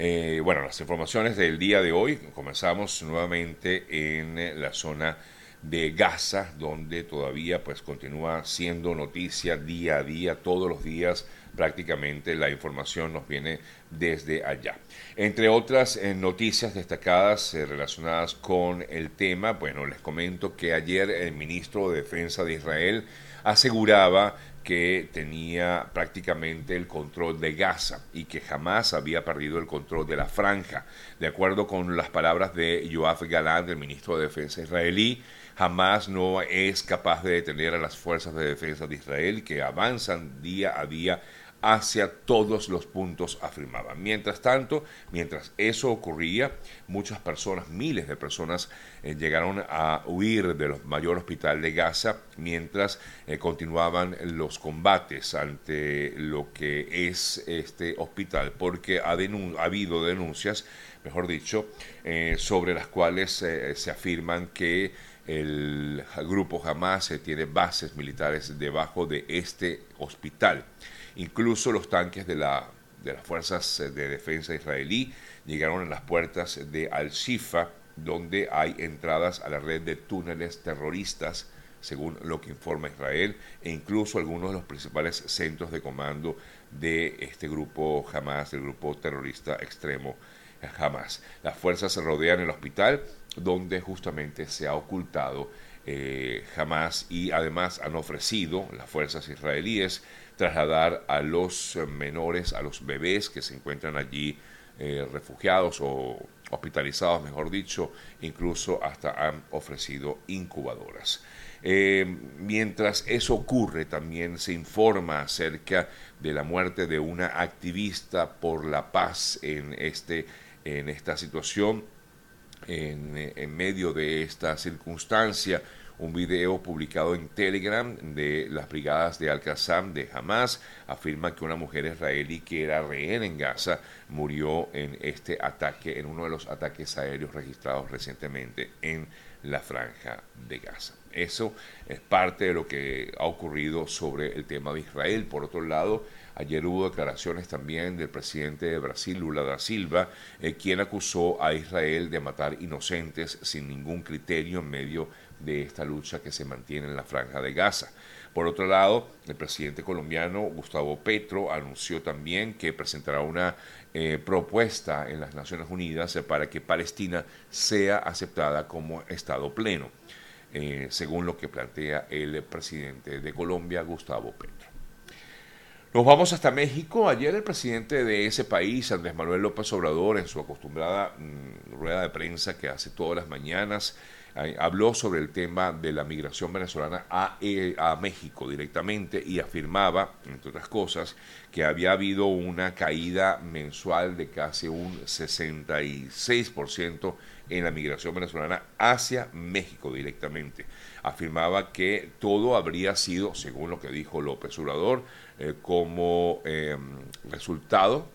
Eh, bueno, las informaciones del día de hoy, comenzamos nuevamente en la zona de Gaza, donde todavía pues continúa siendo noticia día a día, todos los días prácticamente la información nos viene desde allá. Entre otras eh, noticias destacadas eh, relacionadas con el tema, bueno, les comento que ayer el ministro de Defensa de Israel aseguraba que tenía prácticamente el control de Gaza y que jamás había perdido el control de la franja. De acuerdo con las palabras de Yoav Galant, el ministro de Defensa israelí, jamás no es capaz de detener a las fuerzas de defensa de Israel que avanzan día a día hacia todos los puntos, afirmaban. Mientras tanto, mientras eso ocurría, muchas personas, miles de personas, eh, llegaron a huir del mayor hospital de Gaza mientras eh, continuaban los combates ante lo que es este hospital, porque ha, habido denuncias, mejor dicho, eh, sobre las cuales se afirman que el grupo Hamas tiene bases militares debajo de este hospital. Incluso los tanques de, la, de las fuerzas de defensa israelí llegaron a las puertas de Al-Shifa, donde hay entradas a la red de túneles terroristas, según lo que informa Israel, e incluso algunos de los principales centros de comando de este grupo Hamas, el grupo terrorista extremo Hamas. Las fuerzas se rodean el hospital, donde justamente se ha ocultado eh, Hamas y además han ofrecido las fuerzas israelíes trasladar a los menores, a los bebés que se encuentran allí eh, refugiados o hospitalizados, mejor dicho, incluso hasta han ofrecido incubadoras. Eh, mientras eso ocurre, también se informa acerca de la muerte de una activista por la paz en, este, en esta situación, en, medio de esta circunstancia un video publicado en Telegram de las brigadas de Al-Qassam de Hamas afirma que una mujer israelí que era rehén en Gaza murió en este ataque, en uno de los ataques aéreos registrados recientemente en la franja de Gaza. Eso es parte de lo que ha ocurrido sobre el tema de Israel. Por otro lado, ayer hubo declaraciones también del presidente de Brasil, Lula da Silva, eh, quien acusó a Israel de matar inocentes sin ningún criterio en medio de esta lucha que se mantiene en la franja de Gaza. Por otro lado, el presidente colombiano Gustavo Petro anunció también que presentará una eh, propuesta en las Naciones Unidas para que Palestina sea aceptada como Estado pleno, eh, según lo que plantea el presidente de Colombia, Gustavo Petro. Nos vamos hasta México. Ayer el presidente de ese país, Andrés Manuel López Obrador, en su acostumbrada mm, rueda de prensa que hace todas las mañanas, habló sobre el tema de la migración venezolana eh, a, México directamente y afirmaba, entre otras cosas, que había habido una caída mensual de casi un 66% en la migración venezolana hacia México directamente. Afirmaba que todo habría sido, según lo que dijo López Obrador, eh, como em, resultado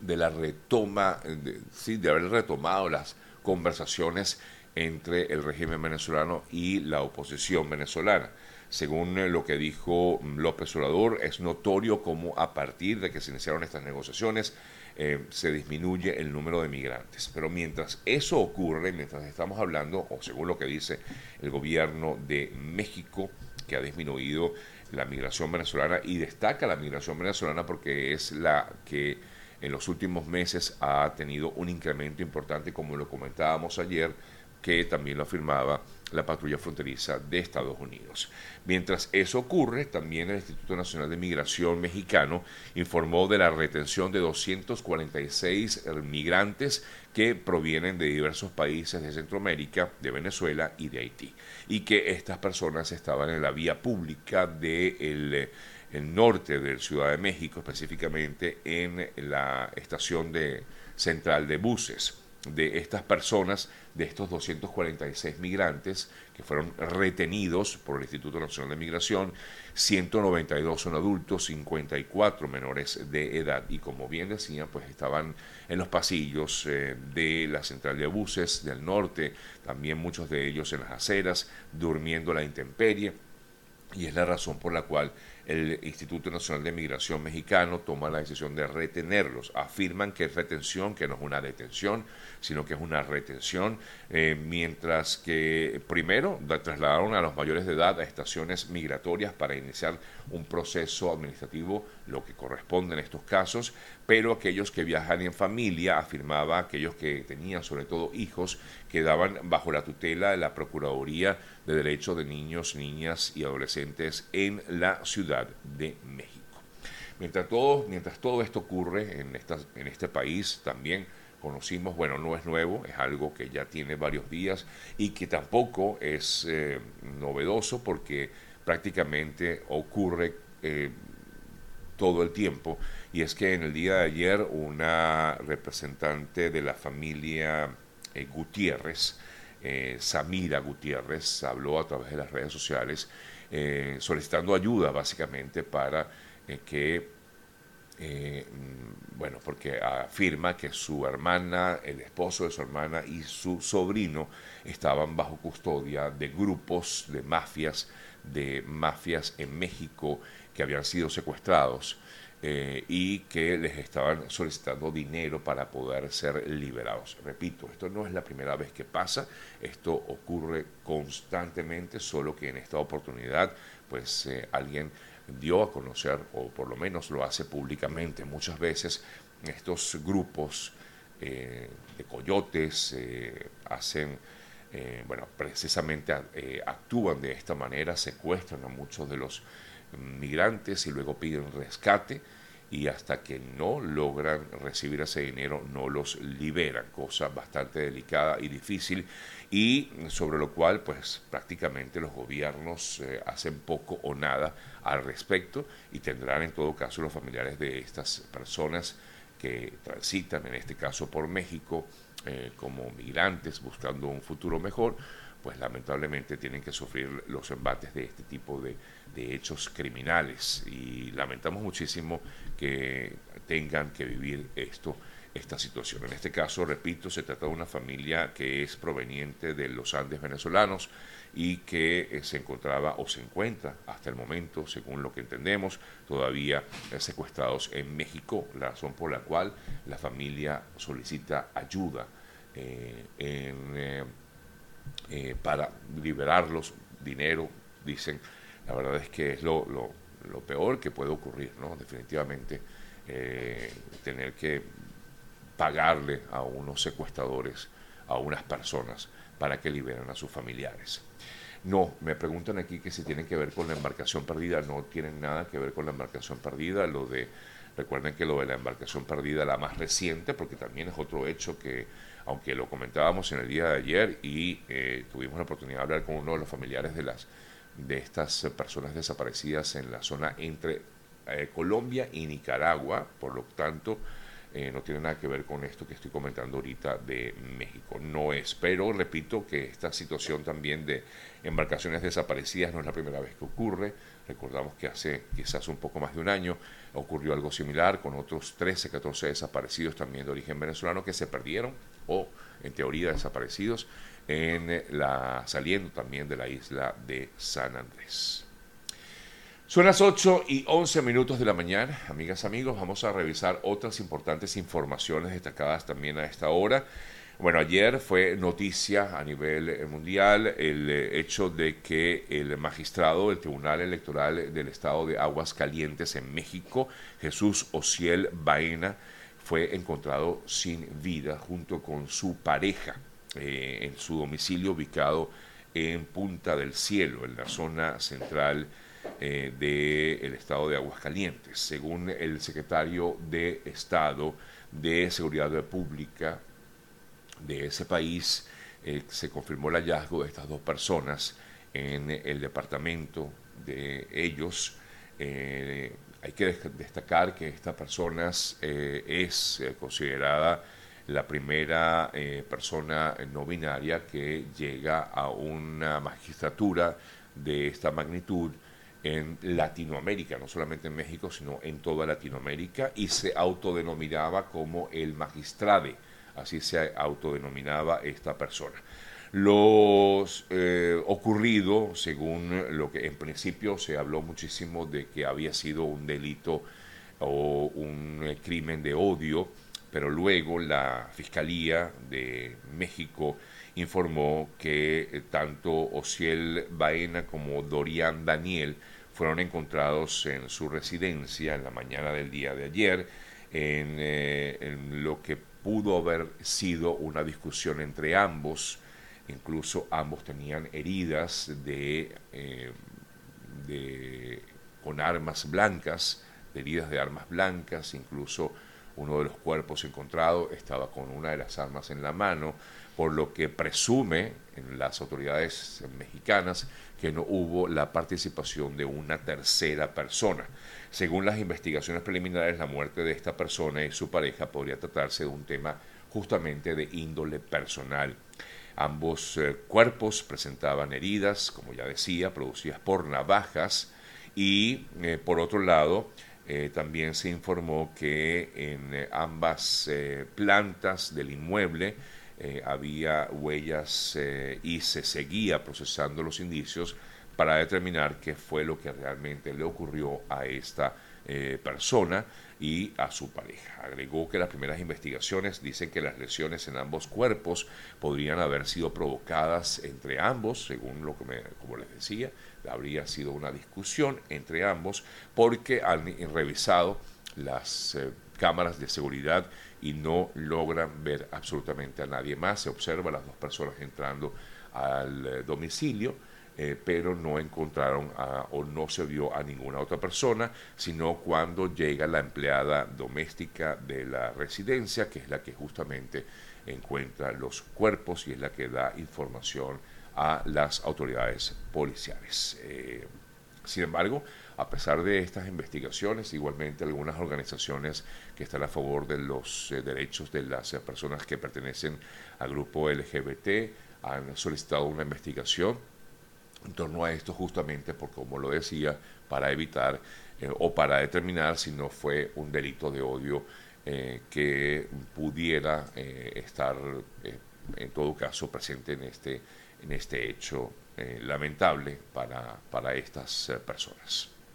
de la retoma, de, sí, de haber retomado las conversaciones entre el régimen venezolano y la oposición venezolana. Según eh, lo que dijo mm, López Obrador, es notorio cómo a partir de que se iniciaron estas negociaciones eh, se disminuye el número de migrantes. Pero mientras eso ocurre, mientras estamos hablando, o según lo que dice el gobierno de México, que ha disminuido la migración venezolana y destaca la migración venezolana porque es la que en los últimos meses ha tenido un incremento importante, como lo comentábamos ayer, que también lo afirmaba la patrulla fronteriza de Estados Unidos. Mientras eso ocurre, también el Instituto Nacional de Migración mexicano informó de la retención de 246 migrantes que provienen de diversos países de Centroamérica, de Venezuela y de Haití, y que estas personas estaban en la vía pública del el norte de Ciudad de México, específicamente en la estación de, central de buses de estas personas, de estos 246 migrantes que fueron retenidos por el Instituto Nacional de Migración, 192 son adultos, 54 menores de edad. Y como bien decía, pues estaban en los pasillos eh, de la central de buses del norte, también muchos de ellos en las aceras, durmiendo la intemperie. Y es la razón por la cual el Instituto Nacional de Migración Mexicano toma la decisión de retenerlos. Afirman que es retención, que no es una detención, sino que es una retención, eh, mientras que primero trasladaron a los mayores de edad a estaciones migratorias para iniciar un proceso administrativo, lo que corresponde en estos casos, pero aquellos que viajan en familia, afirmaba aquellos que tenían sobre todo hijos, quedaban bajo la tutela de la Procuraduría de Derechos de Niños, Niñas y Adolescentes en la Ciudad de México. Mientras todo, mientras todo esto ocurre en, en este país, también conocimos, bueno, no es nuevo, es algo que ya tiene varios días y que tampoco es eh, novedoso porque prácticamente ocurre eh, todo el tiempo. Y es que en el día de ayer una representante de la familia eh, Gutiérrez, Samira Gutiérrez, habló a través de las redes sociales solicitando ayuda básicamente para que eh, mm, bueno, porque afirma que su hermana, el esposo de su hermana y su sobrino estaban bajo custodia de grupos de mafias, de mafias en México que habían sido secuestrados eh, y que les estaban solicitando dinero para poder ser liberados. Repito, esto no es la primera vez que pasa, esto ocurre constantemente, solo que en esta oportunidad, pues eh, alguien dio a conocer, o por lo menos lo hace públicamente muchas veces, estos grupos eh, de coyotes hacen, bueno, precisamente actúan de esta manera, secuestran a muchos de los migrantes y luego piden rescate y hasta que no logran recibir ese dinero no los liberan, cosa bastante delicada y difícil. Y sobre lo cual pues prácticamente los gobiernos eh, hacen poco o nada al respecto y tendrán en todo caso los familiares de estas personas que transitan en este caso por México eh, como migrantes buscando un futuro mejor, pues lamentablemente tienen que sufrir los embates de este tipo de, hechos criminales y lamentamos muchísimo que tengan que vivir esto esta situación. En este caso, repito, se trata de una familia que es proveniente de los Andes venezolanos y que eh, se encontraba o se encuentra hasta el momento, según lo que entendemos, todavía eh, secuestrados en México, la razón por la cual la familia solicita ayuda eh, para liberarlos, dinero, dicen, la verdad es que es lo, lo, peor que puede ocurrir, ¿no? Definitivamente, tener que pagarle a unos secuestradores, a unas personas, para que liberen a sus familiares. No, me preguntan aquí que si tienen que ver con la embarcación perdida, no tienen nada que ver con la embarcación perdida, lo de, recuerden que lo de la embarcación perdida, la más reciente, porque también es otro hecho que, aunque lo comentábamos en el día de ayer y eh, tuvimos la oportunidad de hablar con uno de los familiares de las de estas personas desaparecidas en la zona entre eh, Colombia y Nicaragua, por lo tanto, eh, no tiene nada que ver con esto que estoy comentando ahorita de México. No es, pero repito que esta situación también de embarcaciones desaparecidas no es la primera vez que ocurre. Recordamos que hace quizás un poco más de un año ocurrió algo similar con otros 13, 14 desaparecidos también de origen venezolano que se perdieron o en teoría desaparecidos en la saliendo también de la isla de San Andrés. Son las 8 y 11 minutos de la mañana. Amigas, amigos, vamos a revisar otras importantes informaciones destacadas también a esta hora. Bueno, ayer fue noticia a nivel eh, mundial el eh, hecho de que el magistrado del Tribunal Electoral del Estado de Aguas Calientes en México, Jesús Ociel Baena, fue encontrado sin vida junto con su pareja eh, en su domicilio ubicado en Punta del Cielo, en la zona central eh, del estado de Aguascalientes. Según el secretario de Estado de Seguridad Pública de ese país, eh, se confirmó el hallazgo de estas dos personas en el departamento de ellos. Eh, hay que destacar que esta persona es considerada la primera persona no binaria que llega a una magistratura de esta magnitud en Latinoamérica, no solamente en México, sino en toda Latinoamérica, y se autodenominaba como el magistrade, así se autodenominaba esta persona. Lo eh, ocurrido, según lo que en principio se habló muchísimo de que había sido un delito o un eh, crimen de odio, pero luego la Fiscalía de México informó que eh, tanto Ociel Baena como Dorian Daniel fueron encontrados en su residencia en la mañana del día de ayer, en lo que pudo haber sido una discusión entre ambos. Incluso ambos tenían heridas de, eh, con armas blancas, heridas de armas blancas, incluso uno de los cuerpos encontrados estaba con una de las armas en la mano, por lo que presume en las autoridades mexicanas que no hubo la participación de una tercera persona. Según las investigaciones preliminares, la muerte de esta persona y su pareja podría tratarse de un tema justamente de índole personal. Ambos eh, cuerpos presentaban heridas, como ya decía, producidas por navajas y eh, por otro lado eh, también se informó que en ambas plantas del inmueble había huellas y se seguía procesando los indicios para determinar qué fue lo que realmente le ocurrió a esta persona y a su pareja. Agregó que las primeras investigaciones dicen que las lesiones en ambos cuerpos podrían haber sido provocadas entre ambos, según lo que me, como les decía, habría sido una discusión entre ambos porque han revisado las eh, cámaras de seguridad y no logran ver absolutamente a nadie más. Se observa las dos personas entrando al eh, domicilio eh, pero no encontraron o no se vio a ninguna otra persona, sino cuando llega la empleada doméstica de la residencia, que es la que justamente encuentra los cuerpos y es la que da información a las autoridades policiales. Eh, sin embargo, a pesar de estas investigaciones, igualmente algunas organizaciones que están a favor de los eh, derechos de las personas que pertenecen al grupo LGBT han solicitado una investigación en torno a esto justamente porque, como lo decía, para evitar eh, o para determinar si no fue un delito de odio eh, que pudiera eh, estar en todo caso presente en este, en este hecho lamentable para, para estas personas.